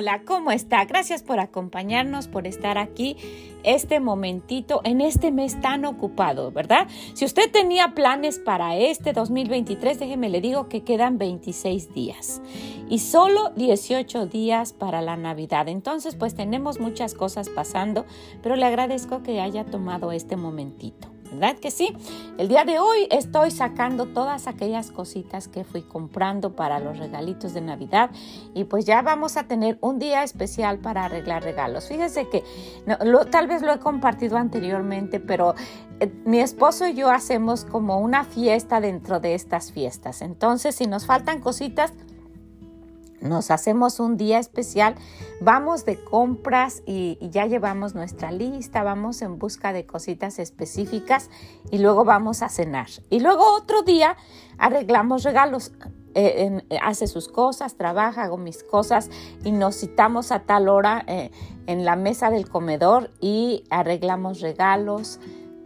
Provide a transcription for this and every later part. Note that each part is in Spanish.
Hola, ¿cómo está? Gracias por acompañarnos, por estar aquí este momentito en este mes tan ocupado, ¿verdad? Si usted tenía planes para este 2023, déjeme le digo que quedan 26 días y solo 18 días para la Navidad. Entonces, pues tenemos muchas cosas pasando, pero le agradezco que haya tomado este momentito. ¿Verdad que sí? El día de hoy estoy sacando todas aquellas cositas que fui comprando para los regalitos de Navidad y pues ya vamos a tener un día especial para arreglar regalos. Fíjese que tal vez lo he compartido anteriormente, pero eh, mi esposo y yo hacemos como una fiesta dentro de estas fiestas. Entonces, si nos faltan cositas, nos hacemos un día especial, vamos de compras y, ya llevamos nuestra lista, vamos en busca de cositas específicas y luego vamos a cenar. Y luego otro día arreglamos regalos. Eh, hace sus cosas, trabaja, hago mis cosas y nos citamos a tal hora eh, en la mesa del comedor y arreglamos regalos,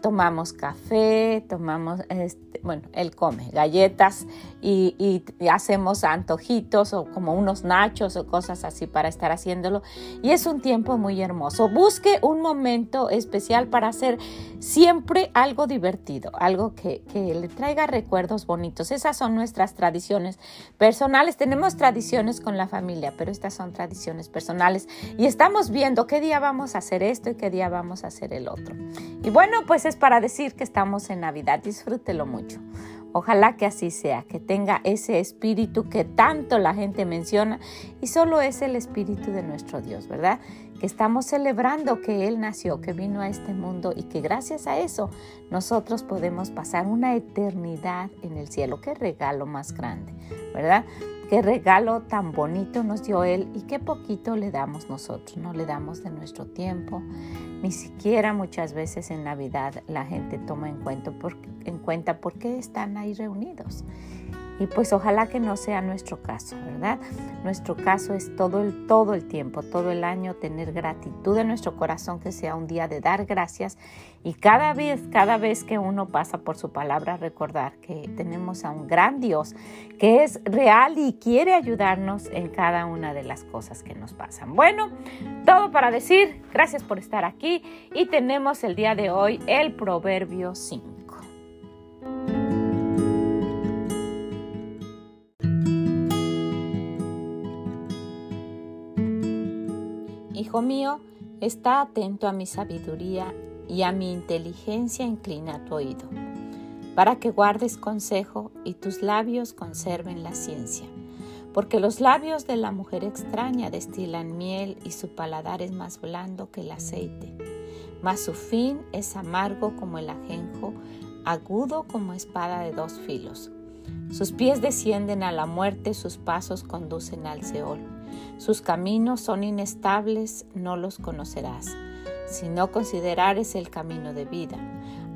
tomamos café, tomamos, este, bueno, él come galletas y, hacemos antojitos o como unos nachos o cosas así para estar haciéndolo. Y es un tiempo muy hermoso. Busque un momento especial para hacer siempre algo divertido, algo que, que le traiga recuerdos bonitos. Esas son nuestras tradiciones personales. Tenemos tradiciones con la familia, pero estas son tradiciones personales. Y estamos viendo qué día vamos a hacer esto y qué día vamos a hacer el otro. Y bueno, pues es para decir que estamos en Navidad. Disfrútelo mucho. Ojalá que así sea, que tenga ese espíritu que tanto la gente menciona y solo es el espíritu de nuestro Dios, ¿verdad? Que estamos celebrando que Él nació, que vino a este mundo y que gracias a eso nosotros podemos pasar una eternidad en el cielo. Qué regalo más grande, ¿verdad? Qué regalo tan bonito nos dio Él y qué poquito le damos nosotros. No le damos de nuestro tiempo, ni siquiera muchas veces en Navidad la gente toma en cuenta, por, en cuenta por qué están ahí reunidos. Y pues ojalá que no sea nuestro caso, ¿verdad? Nuestro caso es todo el, todo el tiempo, todo el año tener gratitud en nuestro corazón, que sea un día de dar gracias y cada vez, cada vez que uno pasa por su palabra, recordar que tenemos a un gran Dios que es real y quiere ayudarnos en cada una de las cosas que nos pasan. Bueno, todo para decir, gracias por estar aquí y tenemos el día de hoy el Proverbio 5. Mío, está atento a mi sabiduría y a mi inteligencia inclina tu oído, para que guardes consejo y tus labios conserven la ciencia. Porque los labios de la mujer extraña destilan miel y su paladar es más blando que el aceite, mas su fin es amargo como el ajenjo, agudo como espada de dos filos. Sus pies descienden a la muerte, sus pasos conducen al Seol. Sus caminos son inestables, no los conocerás, si no considerares el camino de vida.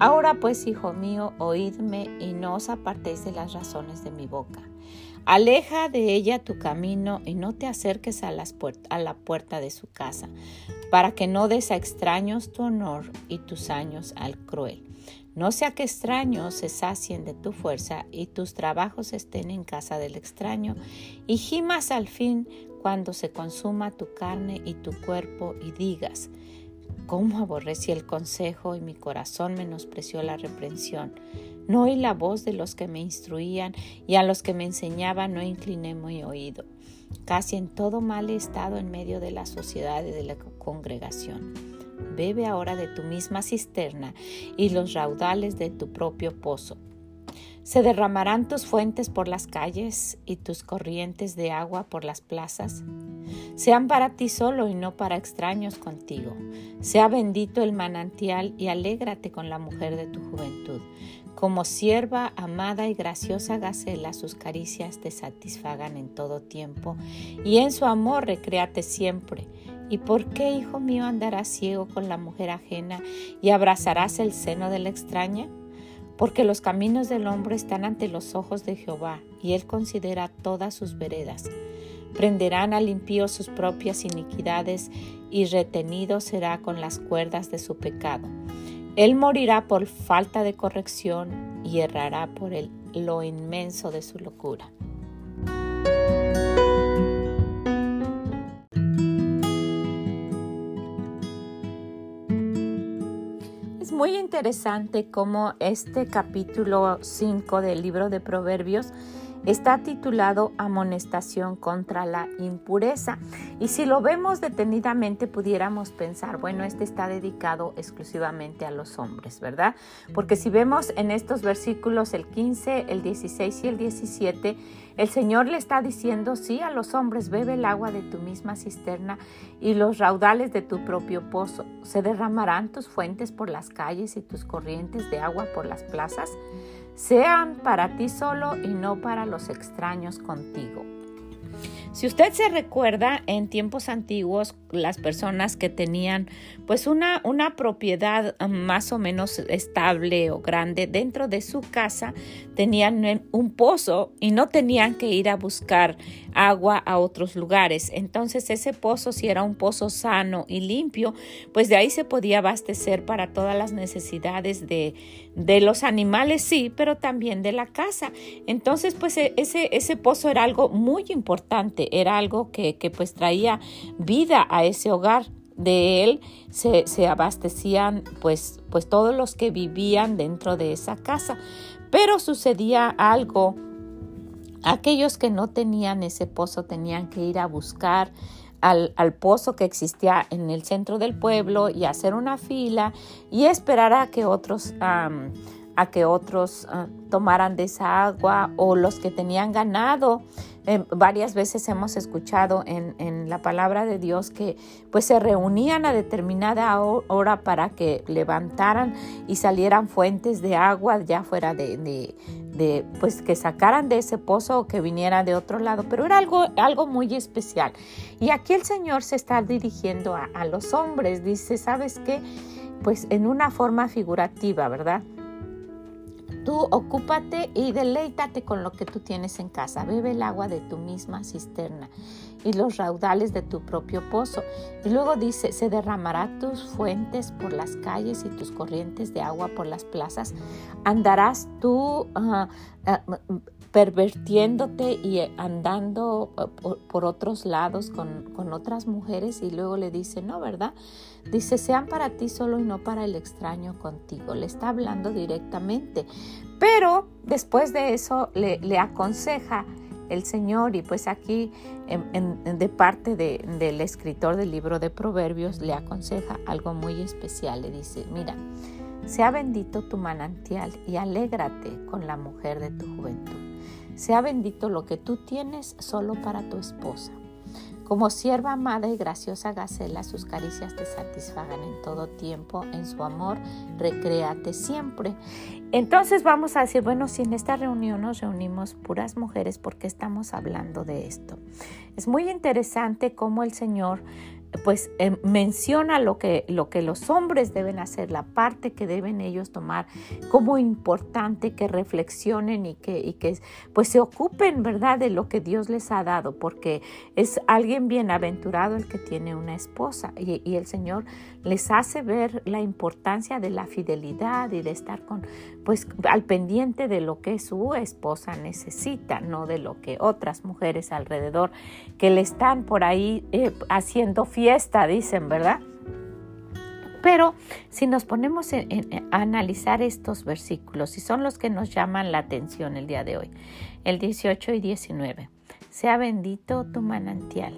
Ahora pues, hijo mío, oídme y no os apartéis de las razones de mi boca. Aleja de ella tu camino y no te acerques a, a la puerta de su casa, para que no des a extraños tu honor y tus años al cruel. No sea que extraños se sacien de tu fuerza y tus trabajos estén en casa del extraño, y gimas al fin cuando se consuma tu carne y tu cuerpo y digas, ¿cómo aborrecí el consejo y mi corazón menospreció la reprensión? No oí la voz de los que me instruían y a los que me enseñaban no incliné mi oído. Casi en todo mal he estado en medio de la sociedad y de la congregación. Bebe ahora de tu misma cisterna y los raudales de tu propio pozo se derramarán tus fuentes por las calles y tus corrientes de agua por las plazas. Sean para ti solo y no para extraños contigo. Sea bendito el manantial y alégrate con la mujer de tu juventud. Como sierva amada y graciosa gacela, sus caricias te satisfagan en todo tiempo y en su amor recréate siempre. ¿Y por qué, hijo mío, andarás ciego con la mujer ajena y abrazarás el seno de la extraña? Porque los caminos del hombre están ante los ojos de Jehová, y él considera todas sus veredas. Prenderán al impío sus propias iniquidades, y retenido será con las cuerdas de su pecado. Él morirá por falta de corrección y errará por el, lo inmenso de su locura. Muy interesante cómo este capítulo 5 del libro de Proverbios Está titulado Amonestación contra la impureza. Y si lo vemos detenidamente, pudiéramos pensar, bueno, este está dedicado exclusivamente a los hombres, ¿verdad? Porque si vemos en estos versículos el 15, el 16 y el 17, el Señor le está diciendo, sí, a los hombres, bebe el agua de tu misma cisterna y los raudales de tu propio pozo. Se derramarán tus fuentes por las calles y tus corrientes de agua por las plazas sean para ti solo y no para los extraños contigo. Si usted se recuerda, en tiempos antiguos, las personas que tenían pues una, una propiedad más o menos estable o grande dentro de su casa, tenían un pozo y no tenían que ir a buscar agua a otros lugares. Entonces ese pozo, si era un pozo sano y limpio, pues de ahí se podía abastecer para todas las necesidades de, de los animales, sí, pero también de la casa. Entonces pues e, ese, ese pozo era algo muy importante, era algo que, que pues traía vida a ese hogar de él se, se, abastecían pues, pues todos los que vivían dentro de esa casa. Pero sucedía algo Aquellos que no tenían ese pozo tenían que ir a buscar al, pozo que existía en el centro del pueblo y hacer una fila y esperar a que otros, a que otros ah, tomaran de esa agua o los que tenían ganado eh, varias veces hemos escuchado en, la palabra de Dios que pues se reunían a determinada hora para que levantaran y salieran fuentes de agua ya fuera de, pues que sacaran de ese pozo o que viniera de otro lado, pero era algo, algo muy especial. Y aquí el Señor se está dirigiendo a, a los hombres, dice, ¿sabes qué? Pues en una forma figurativa, ¿verdad? Tú ocúpate y deleítate con lo que tú tienes en casa. Bebe el agua de tu misma cisterna y los raudales de tu propio pozo. Y luego dice, se derramará tus fuentes por las calles y tus corrientes de agua por las plazas. Andarás tú ah, ah, pervertiéndote y andando ah, por, otros lados con, con, otras mujeres y luego le dice, no, ¿verdad? Dice, sean para ti solo y no para el extraño contigo. Le está hablando directamente. Pero después de eso le, aconseja el Señor y pues aquí de parte del escritor del libro de Proverbios le aconseja algo muy especial. Le dice, mira, sea bendito tu manantial y alégrate con la mujer de tu juventud. Sea bendito lo que tú tienes solo para tu esposa. Como sierva amada y graciosa Gacela, sus caricias te satisfagan en todo tiempo, en su amor, recréate siempre. Entonces vamos a decir, bueno, si en esta reunión nos reunimos puras mujeres, ¿por qué estamos hablando de esto? Es muy interesante cómo el Señor pues em, menciona lo que, lo que los hombres deben hacer, la parte que deben ellos tomar como importante que reflexionen y que, y que pues se ocupen, ¿verdad?, de lo que Dios les ha dado, porque es alguien bienaventurado el que tiene una esposa y, y el Señor les hace ver la importancia de la fidelidad y de estar con, pues, al pendiente de lo que su esposa necesita, no de lo que otras mujeres alrededor que le están por ahí eh, haciendo fiesta, dicen, ¿verdad? Pero si nos ponemos a analizar estos versículos, y son los que nos llaman la atención el día de hoy, el 18 y 19, sea bendito tu manantial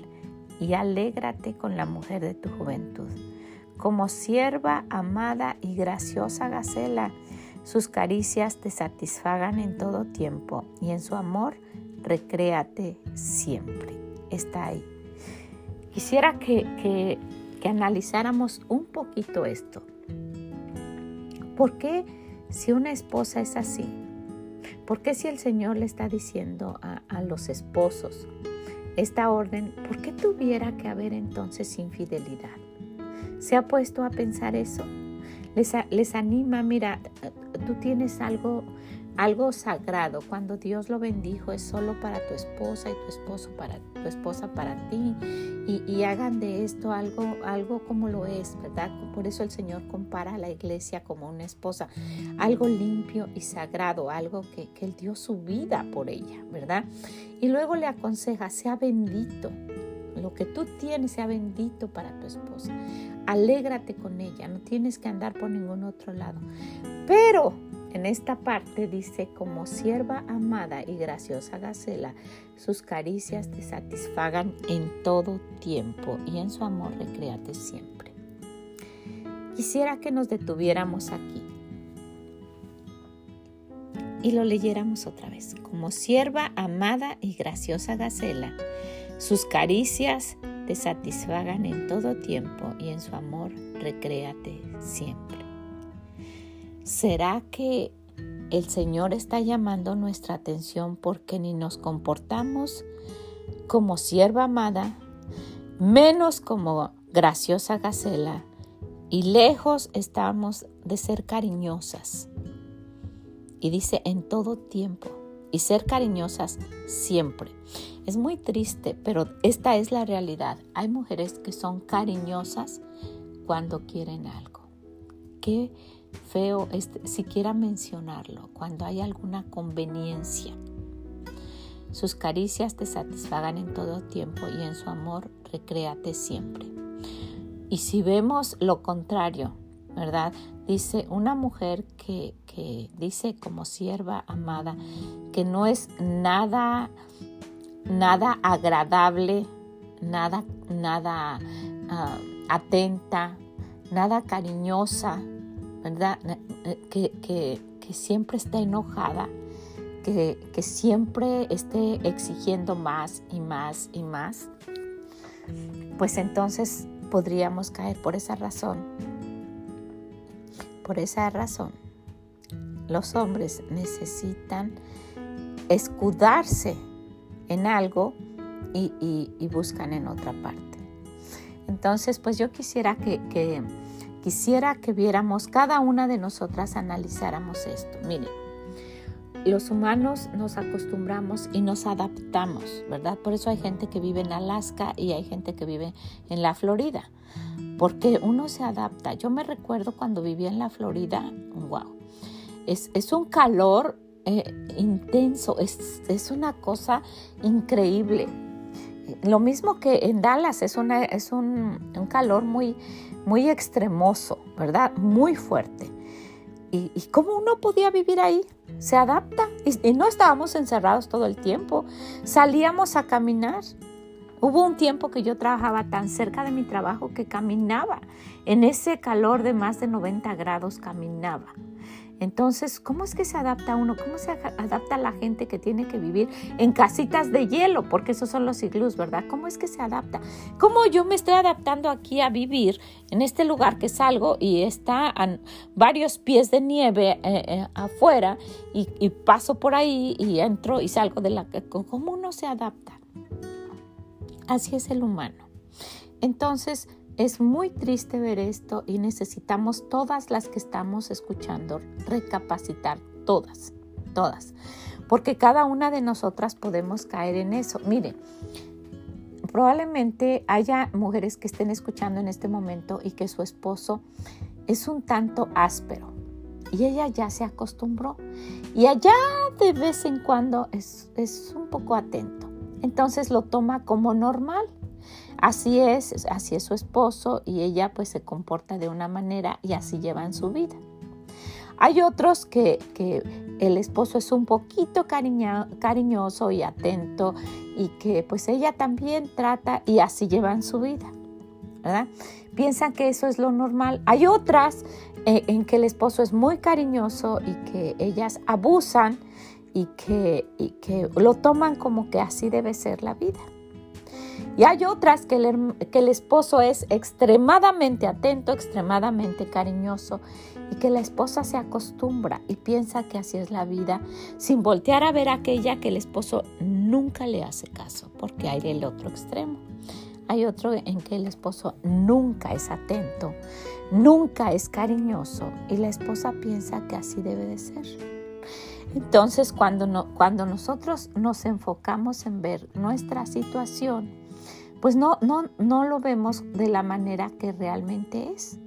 y alégrate con la mujer de tu juventud como sierva amada y graciosa Gacela. Sus caricias te satisfagan en todo tiempo y en su amor recréate siempre. Está ahí. Quisiera que, que, analizáramos un poquito esto. ¿Por qué si una esposa es así? ¿Por qué si el Señor le está diciendo a, a los esposos, esta orden, ¿por qué tuviera que haber entonces infidelidad? ¿Se ha puesto a pensar eso? Les, les anima, mira, tú tienes algo algo sagrado. Cuando Dios lo bendijo es solo para tu esposa y tu esposo para tu esposa para ti. Y, hagan de esto algo, algo como lo es, ¿verdad? Por eso el Señor compara a la iglesia como una esposa, algo limpio y sagrado, algo que, que Él dio su vida por ella, ¿verdad? Y luego le aconseja, sea bendito. Lo que tú tienes sea bendito para tu esposa. Alégrate con ella, no tienes que andar por ningún otro lado. Pero en esta parte dice, como sierva amada y graciosa Gacela, sus caricias te satisfagan en todo tiempo y en su amor recreate siempre. Quisiera que nos detuviéramos aquí y lo leyéramos otra vez. Como sierva amada y graciosa Gacela, sus caricias te satisfagan en todo tiempo y en su amor recréate siempre. ¿Será que el Señor está llamando nuestra atención porque ni nos comportamos como sierva amada, menos como graciosa gacela, y lejos estamos de ser cariñosas? Y dice en todo tiempo, y ser cariñosas siempre. Es muy triste, pero esta es la realidad. Hay mujeres que son cariñosas cuando quieren algo. Qué feo este, siquiera mencionarlo cuando hay alguna conveniencia. Sus caricias te satisfagan en todo tiempo y en su amor recréate siempre. Y si vemos lo contrario, ¿verdad? Dice una mujer que, dice como sierva amada que no es nada, nada agradable, nada, nada ah, atenta, nada cariñosa, ¿verdad? Que, que, siempre está enojada, que, que siempre esté exigiendo más y más y más, pues entonces podríamos caer por esa razón. Por esa razón, los hombres necesitan escudarse en algo y, buscan en otra parte. Entonces, pues yo quisiera que, que Quisiera que viéramos cada una de nosotras, analizáramos esto. Miren, los humanos nos acostumbramos y nos adaptamos, ¿verdad? Por eso hay gente que vive en Alaska y hay gente que vive en la Florida, porque uno se adapta. Yo me recuerdo cuando vivía en la Florida, wow, es, un calor eh, intenso, es, una cosa increíble. Lo mismo que en Dallas, es, un, calor muy, muy extremoso, ¿verdad? Muy fuerte. ¿Y, cómo uno podía vivir ahí? Se adapta. Y, no estábamos encerrados todo el tiempo. Salíamos a caminar. Hubo un tiempo que yo trabajaba tan cerca de mi trabajo que caminaba. En ese calor de más de 90 grados caminaba. Entonces, ¿cómo es que se adapta uno? ¿Cómo se adapta la gente que tiene que vivir en casitas de hielo? Porque esos son los iglús, ¿verdad? ¿Cómo es que se adapta? ¿Cómo yo me estoy adaptando aquí a vivir en este lugar que salgo y está a varios pies de nieve eh, eh, afuera y, y paso por ahí y entro y salgo de la... ¿Cómo uno se adapta? Así es el humano. Entonces, es muy triste ver esto y necesitamos todas las que estamos escuchando recapacitar, todas, todas, porque cada una de nosotras podemos caer en eso. Mire, probablemente haya mujeres que estén escuchando en este momento y que su esposo es un tanto áspero y ella ya se acostumbró y allá de vez en cuando es, es un poco atento. Entonces lo toma como normal Así es, así es su esposo y ella pues se comporta de una manera y así llevan su vida. Hay otros que, el esposo es un poquito cariñoso y atento y que pues ella también trata y así llevan su vida. ¿verdad? Piensan que eso es lo normal. Hay otras eh, en que el esposo es muy cariñoso y que ellas abusan y que, y que lo toman como que así debe ser la vida. Y hay otras que el, que el esposo es extremadamente atento, extremadamente cariñoso y que la esposa se acostumbra y piensa que así es la vida, sin voltear a ver aquella que el esposo nunca le hace caso, porque hay el otro extremo. Hay otro en que el esposo nunca es atento, nunca es cariñoso y la esposa piensa que así debe de ser. Entonces, cuando, no, cuando nosotros nos enfocamos en ver nuestra situación, pues no, no, no lo vemos de la manera que realmente es.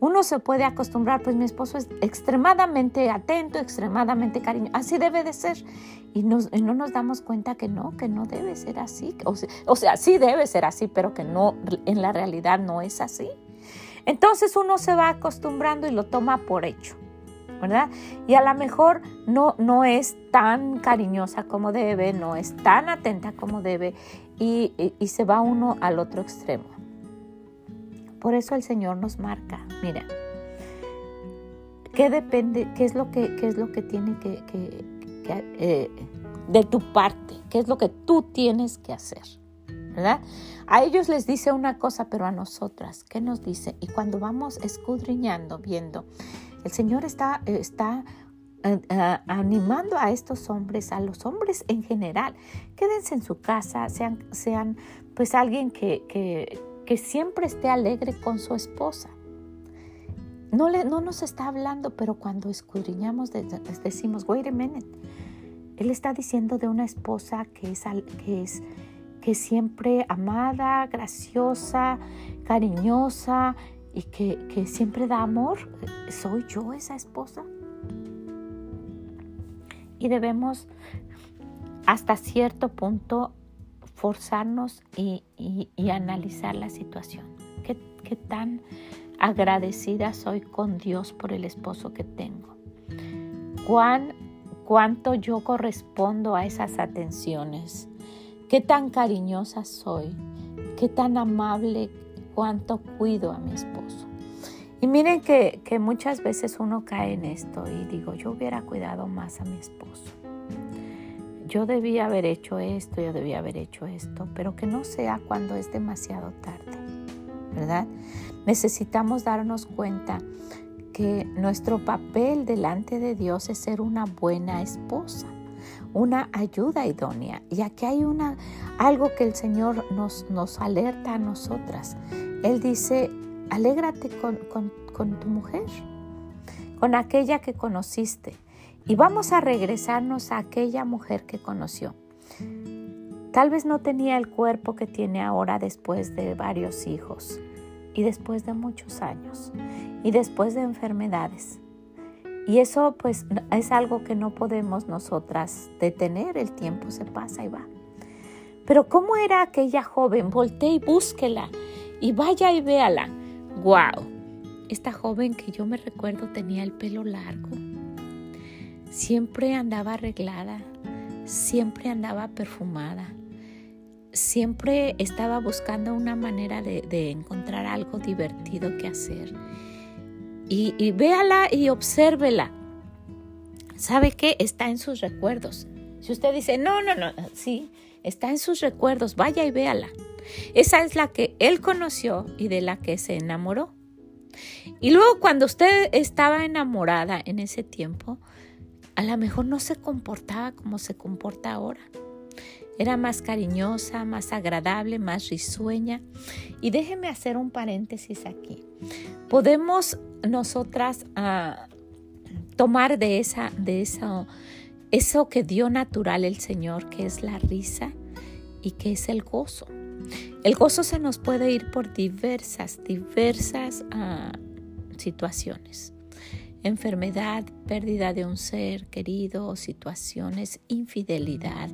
Uno se puede acostumbrar, pues mi esposo es extremadamente atento, extremadamente cariñoso, así debe de ser. Y, no nos damos cuenta que no, que no debe ser así. O sea, o sea, sí debe ser así, pero que no, en la realidad no es así. Entonces uno se va acostumbrando y lo toma por hecho. ¿verdad? Y a lo mejor no, no es tan cariñosa como debe, no es tan atenta como debe y, se va uno al otro extremo. Por eso el Señor nos marca, mira, ¿qué depende, qué es lo que, qué es lo que tiene que, eh, de tu parte, qué es lo que tú tienes que hacer? ¿verdad? A ellos les dice una cosa, pero a nosotras, ¿qué nos dice? Y cuando vamos escudriñando, viendo, el Señor está, está animando a estos hombres, a los hombres en general, quédense en su casa, sean, sean pues alguien que, que, que siempre esté alegre con su esposa. No, le, no nos está hablando, pero cuando escudriñamos decimos, wait a minute. Él está diciendo de una esposa que es, que es que siempre amada, graciosa, cariñosa, y que, siempre da amor, ¿soy yo esa esposa? Y debemos hasta cierto punto forzarnos y, analizar la situación. ¿Qué, ¿Qué, tan agradecida soy con Dios por el esposo que tengo? ¿Cuán, ¿Cuánto yo correspondo a esas atenciones? ¿Qué tan cariñosa soy? ¿Qué tan amable cuánto cuido a mi esposo. Y miren que, muchas veces uno cae en esto y digo, yo hubiera cuidado más a mi esposo. Yo debía haber hecho esto, yo debía haber hecho esto, pero que no sea cuando es demasiado tarde, ¿verdad? Necesitamos darnos cuenta que nuestro papel delante de Dios es ser una buena esposa, una ayuda idónea. Y aquí hay una, algo que el Señor nos, nos alerta a nosotras. Él dice, alégrate con, con tu mujer, con aquella que conociste. Y vamos a regresarnos a aquella mujer que conoció. Tal vez no tenía el cuerpo que tiene ahora después de varios hijos y después de muchos años y después de enfermedades. Y eso pues es algo que no podemos nosotras detener, el tiempo se pasa y va. Pero ¿cómo era aquella joven? Volté y búsquela y vaya y véala. ¡Wow! Esta joven que yo me recuerdo tenía el pelo largo. Siempre andaba arreglada, siempre andaba perfumada, siempre estaba buscando una manera de, encontrar algo divertido que hacer. Y, y véala y obsérvela. ¿Sabe qué? Está en sus recuerdos. Si usted dice, no, no, no, sí, está en sus recuerdos, vaya y véala. Esa es la que él conoció y de la que se enamoró. Y luego cuando usted estaba enamorada en ese tiempo, a lo mejor no se comportaba como se comporta ahora. Era más cariñosa, más agradable, más risueña. Y déjeme hacer un paréntesis aquí. Podemos nosotras ah, tomar de esa, de eso, eso que dio natural el Señor, que es la risa y que es el gozo. El gozo se nos puede ir por diversas, diversas ah, situaciones. Enfermedad, pérdida de un ser querido, situaciones, infidelidad.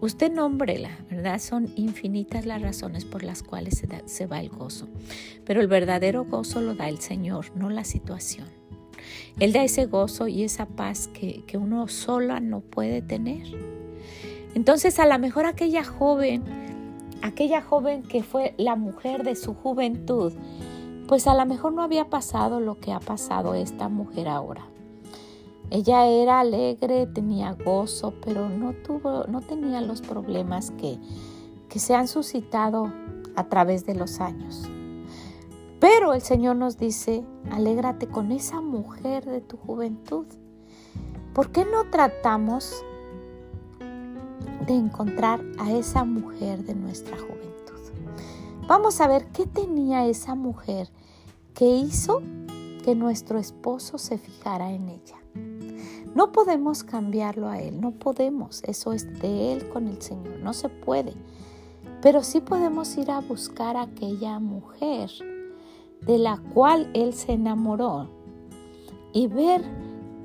Usted nómbrela, ¿verdad? Son infinitas las razones por las cuales se, va el gozo. Pero el verdadero gozo lo da el Señor, no la situación. Él da ese gozo y esa paz que, que uno sola no puede tener. Entonces a lo mejor aquella joven aquella joven que fue la mujer de su juventud, pues a lo mejor no había pasado lo que ha pasado esta mujer ahora. Ella era alegre, tenía gozo, pero no tuvo, no tenía los problemas que, que se han suscitado a través de los años. Pero el Señor nos dice, alégrate con esa mujer de tu juventud. ¿Por qué no tratamos de encontrar a esa mujer de nuestra juventud. Vamos a ver qué tenía esa mujer que hizo que nuestro esposo se fijara en ella. No podemos cambiarlo a Él, no podemos, eso es de Él con el Señor, no se puede. Pero sí podemos ir a buscar a aquella mujer de la cual Él se enamoró y ver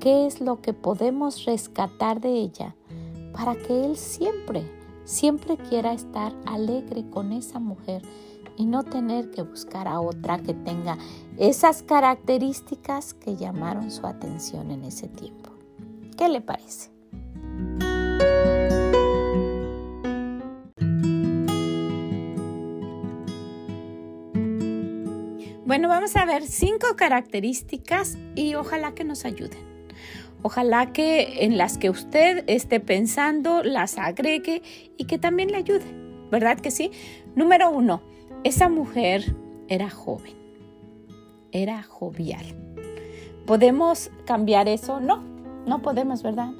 qué es lo que podemos rescatar de ella para que Él siempre, siempre quiera estar alegre con esa mujer y no tener que buscar a otra que tenga esas características que llamaron su atención en ese tiempo. ¿Qué le parece? Bueno, vamos a ver cinco características y ojalá que nos ayuden. Ojalá que en las que usted esté pensando las agregue y que también le ayude, ¿verdad que sí? Número uno, esa mujer era joven, era jovial. ¿Podemos cambiar eso? No, no podemos, ¿verdad?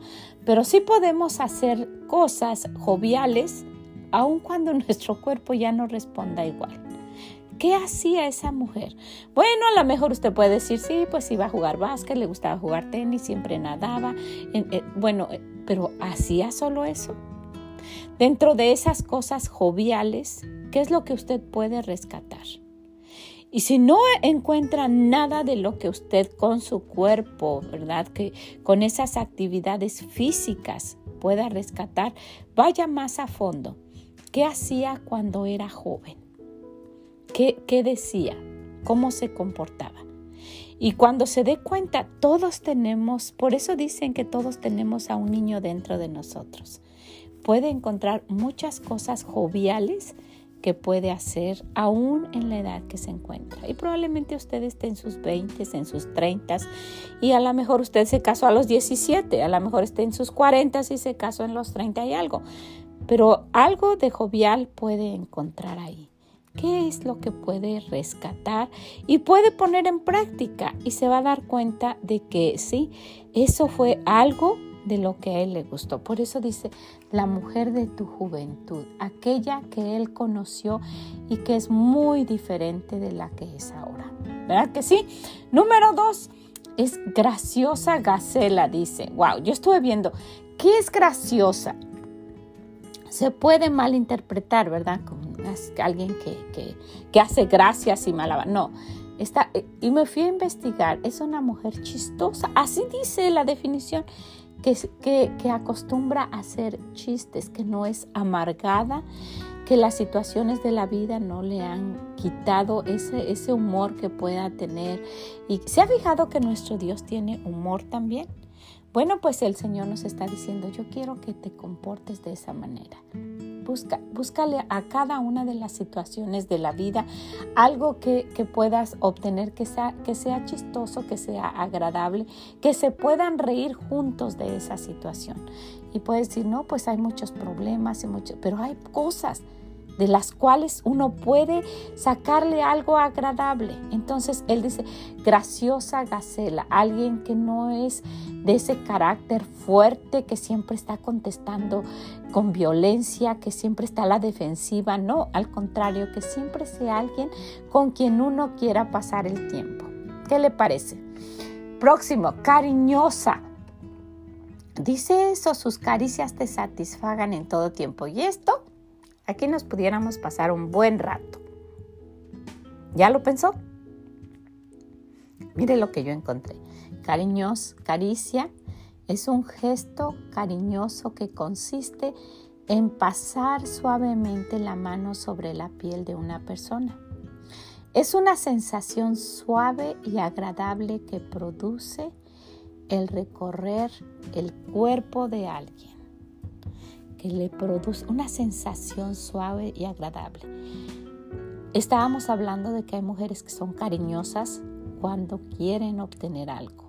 Pero sí podemos hacer cosas joviales aun cuando nuestro cuerpo ya no responda igual. ¿Qué hacía esa mujer? Bueno, a lo mejor usted puede decir, sí, pues iba a jugar básquet, le gustaba jugar tenis, siempre nadaba. Eh, bueno, eh, pero ¿hacía solo eso? Dentro de esas cosas joviales, ¿qué es lo que usted puede rescatar? Y si no encuentra nada de lo que usted con su cuerpo, ¿verdad? Que con esas actividades físicas pueda rescatar, vaya más a fondo. ¿Qué hacía cuando era joven? ¿Qué, decía? ¿Cómo se comportaba? Y cuando se dé cuenta, todos tenemos, por eso dicen que todos tenemos a un niño dentro de nosotros. Puede encontrar muchas cosas joviales que puede hacer aún en la edad que se encuentra. Y probablemente usted esté en sus 20, en sus 30 y a lo mejor usted se casó a los 17, a lo mejor esté en sus 40 y se casó en los 30 y algo. Pero algo de jovial puede encontrar ahí. ¿Qué es lo que puede rescatar y puede poner en práctica? Y se va a dar cuenta de que sí, eso fue algo de lo que a él le gustó. Por eso dice, la mujer de tu juventud, aquella que él conoció y que es muy diferente de la que es ahora. ¿Verdad que sí? Número dos, es graciosa gacela, dice. Wow, yo estuve viendo, ¿qué es graciosa? Se puede malinterpretar, ¿verdad? Como alguien que, que, hace gracias y malaba. No, Está, y me fui a investigar, es una mujer chistosa, así dice la definición, que, acostumbra a hacer chistes, que no es amargada, que las situaciones de la vida no le han quitado ese, ese humor que pueda tener. ¿Y se ha fijado que nuestro Dios tiene humor también? Bueno, pues el Señor nos está diciendo, yo quiero que te comportes de esa manera. Busca, búscale a cada una de las situaciones de la vida algo que, puedas obtener que sea, que sea chistoso, que sea agradable, que se puedan reír juntos de esa situación. Y puedes decir, no, pues hay muchos problemas, y mucho, pero hay cosas de las cuales uno puede sacarle algo agradable. Entonces él dice, graciosa gacela, alguien que no es de ese carácter fuerte, que siempre está contestando con violencia, que siempre está a la defensiva, no, al contrario, que siempre sea alguien con quien uno quiera pasar el tiempo. ¿Qué le parece? Próximo, cariñosa. Dice eso, sus caricias te satisfagan en todo tiempo. ¿Y esto? Aquí nos pudiéramos pasar un buen rato. ¿Ya lo pensó? Mire lo que yo encontré. Cariños, caricia es un gesto cariñoso que consiste en pasar suavemente la mano sobre la piel de una persona. Es una sensación suave y agradable que produce el recorrer el cuerpo de alguien le produce una sensación suave y agradable. Estábamos hablando de que hay mujeres que son cariñosas cuando quieren obtener algo.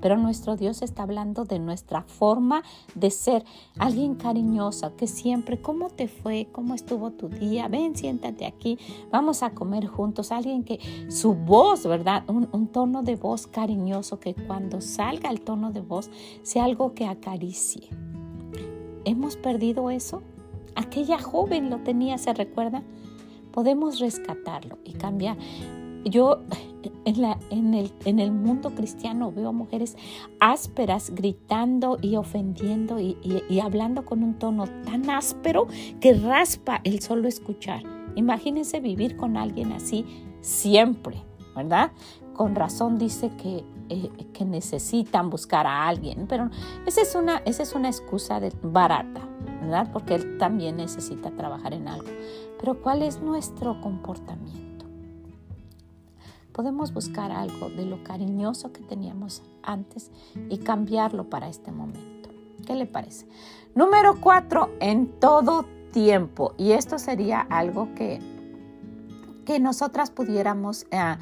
Pero nuestro Dios está hablando de nuestra forma de ser. Alguien cariñosa que siempre, ¿cómo te fue? ¿Cómo estuvo tu día? Ven, siéntate aquí, vamos a comer juntos. Alguien que su voz, ¿verdad? Un, un tono de voz cariñoso, que cuando salga el tono de voz sea algo que acaricie hemos perdido eso. Aquella joven lo tenía, ¿se recuerda? Podemos rescatarlo y cambiar. Yo en, el mundo cristiano veo mujeres ásperas gritando y ofendiendo y, y hablando con un tono tan áspero que raspa el solo escuchar. Imagínense vivir con alguien así siempre, ¿verdad? Con razón dice que eh, que necesitan buscar a alguien, pero esa es una, esa es una excusa de, barata, ¿verdad? Porque él también necesita trabajar en algo. Pero ¿cuál es nuestro comportamiento? Podemos buscar algo de lo cariñoso que teníamos antes y cambiarlo para este momento. ¿Qué le parece? Número cuatro, en todo tiempo. Y esto sería algo que, que nosotras pudiéramos eh,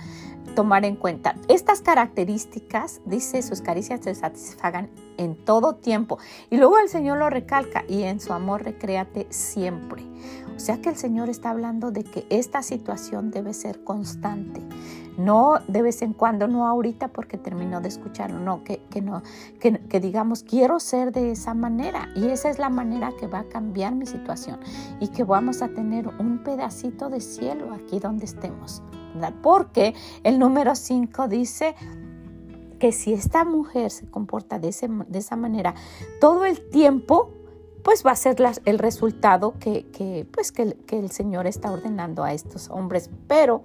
tomar en cuenta. Estas características, dice, sus caricias te satisfagan en todo tiempo. Y luego el Señor lo recalca, y en su amor recréate siempre. O sea que el Señor está hablando de que esta situación debe ser constante. No de vez en cuando, no ahorita porque terminó de escucharlo, no, que, que no, que, que, digamos, quiero ser de esa manera y esa es la manera que va a cambiar mi situación y que vamos a tener un pedacito de cielo aquí donde estemos. Porque el número 5 dice que si esta mujer se comporta de, esa manera todo el tiempo, pues va a ser el resultado que, pues que, el Señor está ordenando a estos hombres. Pero,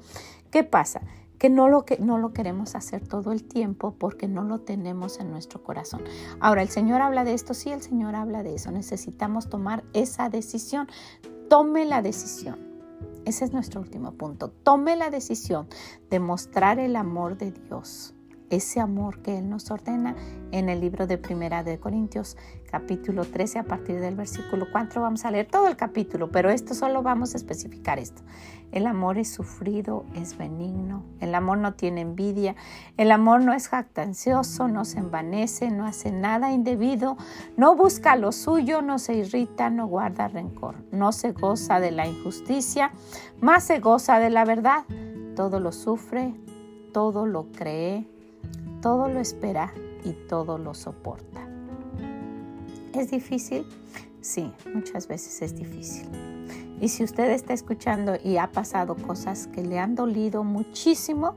¿qué pasa? Que no, lo que no lo queremos hacer todo el tiempo porque no lo tenemos en nuestro corazón. Ahora, el Señor habla de esto, sí, el Señor habla de eso. Necesitamos tomar esa decisión. Tome la decisión. Ese es nuestro último punto. Tome la decisión de mostrar el amor de Dios, ese amor que Él nos ordena en el libro de Primera de Corintios, capítulo 13, a partir del versículo 4. Vamos a leer todo el capítulo, pero esto solo vamos a especificar esto. El amor es sufrido, es benigno, el amor no tiene envidia, el amor no es jactancioso, no se envanece, no hace nada indebido, no busca lo suyo, no se irrita, no guarda rencor, no se goza de la injusticia, más se goza de la verdad. Todo lo sufre, todo lo cree, todo lo espera y todo lo soporta. ¿Es difícil? Sí, muchas veces es difícil. Y si usted está escuchando y ha pasado cosas que le han dolido muchísimo,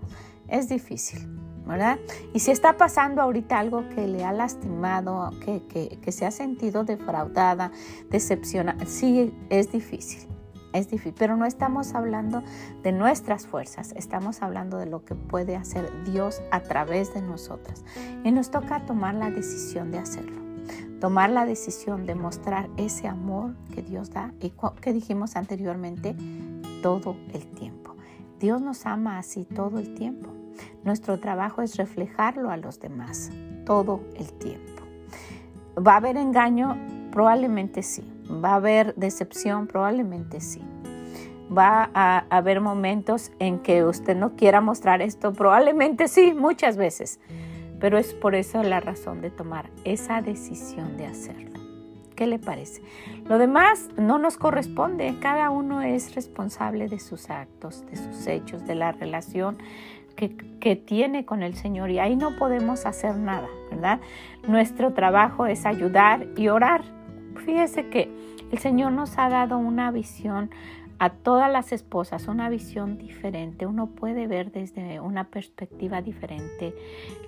es difícil, ¿verdad? Y si está pasando ahorita algo que le ha lastimado, que, que, se ha sentido defraudada, decepcionada, sí, es difícil. Es difícil, pero no estamos hablando de nuestras fuerzas, estamos hablando de lo que puede hacer Dios a través de nosotras. Y nos toca tomar la decisión de hacerlo tomar la decisión de mostrar ese amor que Dios da y que dijimos anteriormente todo el tiempo. Dios nos ama así todo el tiempo. Nuestro trabajo es reflejarlo a los demás todo el tiempo. ¿Va a haber engaño? Probablemente sí. ¿Va a haber decepción? Probablemente sí. ¿Va a haber momentos en que usted no quiera mostrar esto? Probablemente sí, muchas veces pero es por eso la razón de tomar esa decisión de hacerlo. ¿Qué le parece? Lo demás no nos corresponde, cada uno es responsable de sus actos, de sus hechos, de la relación que, tiene con el Señor y ahí no podemos hacer nada, ¿verdad? Nuestro trabajo es ayudar y orar. Fíjese que el Señor nos ha dado una visión a todas las esposas una visión diferente. Uno puede ver desde una perspectiva diferente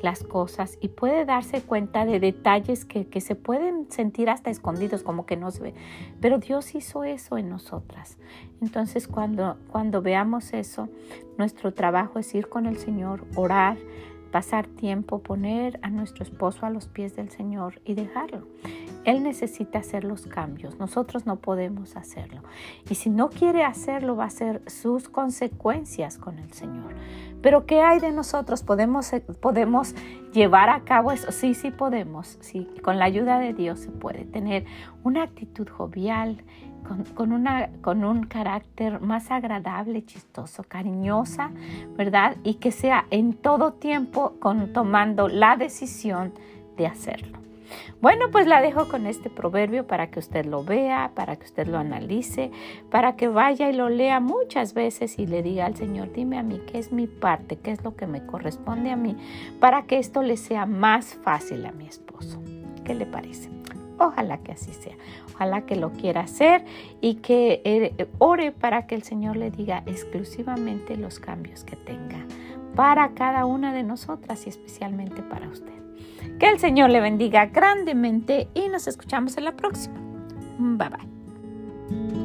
las cosas y puede darse cuenta de detalles que, que, se pueden sentir hasta escondidos, como que no se ve. Pero Dios hizo eso en nosotras. Entonces cuando, cuando veamos eso, nuestro trabajo es ir con el Señor, orar, pasar tiempo, poner a nuestro esposo a los pies del Señor y dejarlo. Él necesita hacer los cambios, nosotros no podemos hacerlo. Y si no quiere hacerlo, va a ser sus consecuencias con el Señor. Pero ¿qué hay de nosotros? ¿Podemos, eh, podemos llevar a cabo eso? Sí, sí podemos. Sí, con la ayuda de Dios se puede tener una actitud jovial, con, una, con un carácter más agradable, chistoso, cariñosa, ¿verdad? Y que sea en todo tiempo con, tomando la decisión de hacerlo. Bueno, pues la dejo con este proverbio para que usted lo vea, para que usted lo analice, para que vaya y lo lea muchas veces y le diga al Señor, dime a mí qué es mi parte, qué es lo que me corresponde a mí, para que esto le sea más fácil a mi esposo. ¿Qué le parece? Ojalá que así sea. Ojalá que lo quiera hacer y que eh, ore para que el Señor le diga exclusivamente los cambios que tenga para cada una de nosotras y especialmente para usted. Que el Señor le bendiga grandemente y nos escuchamos en la próxima. Bye bye.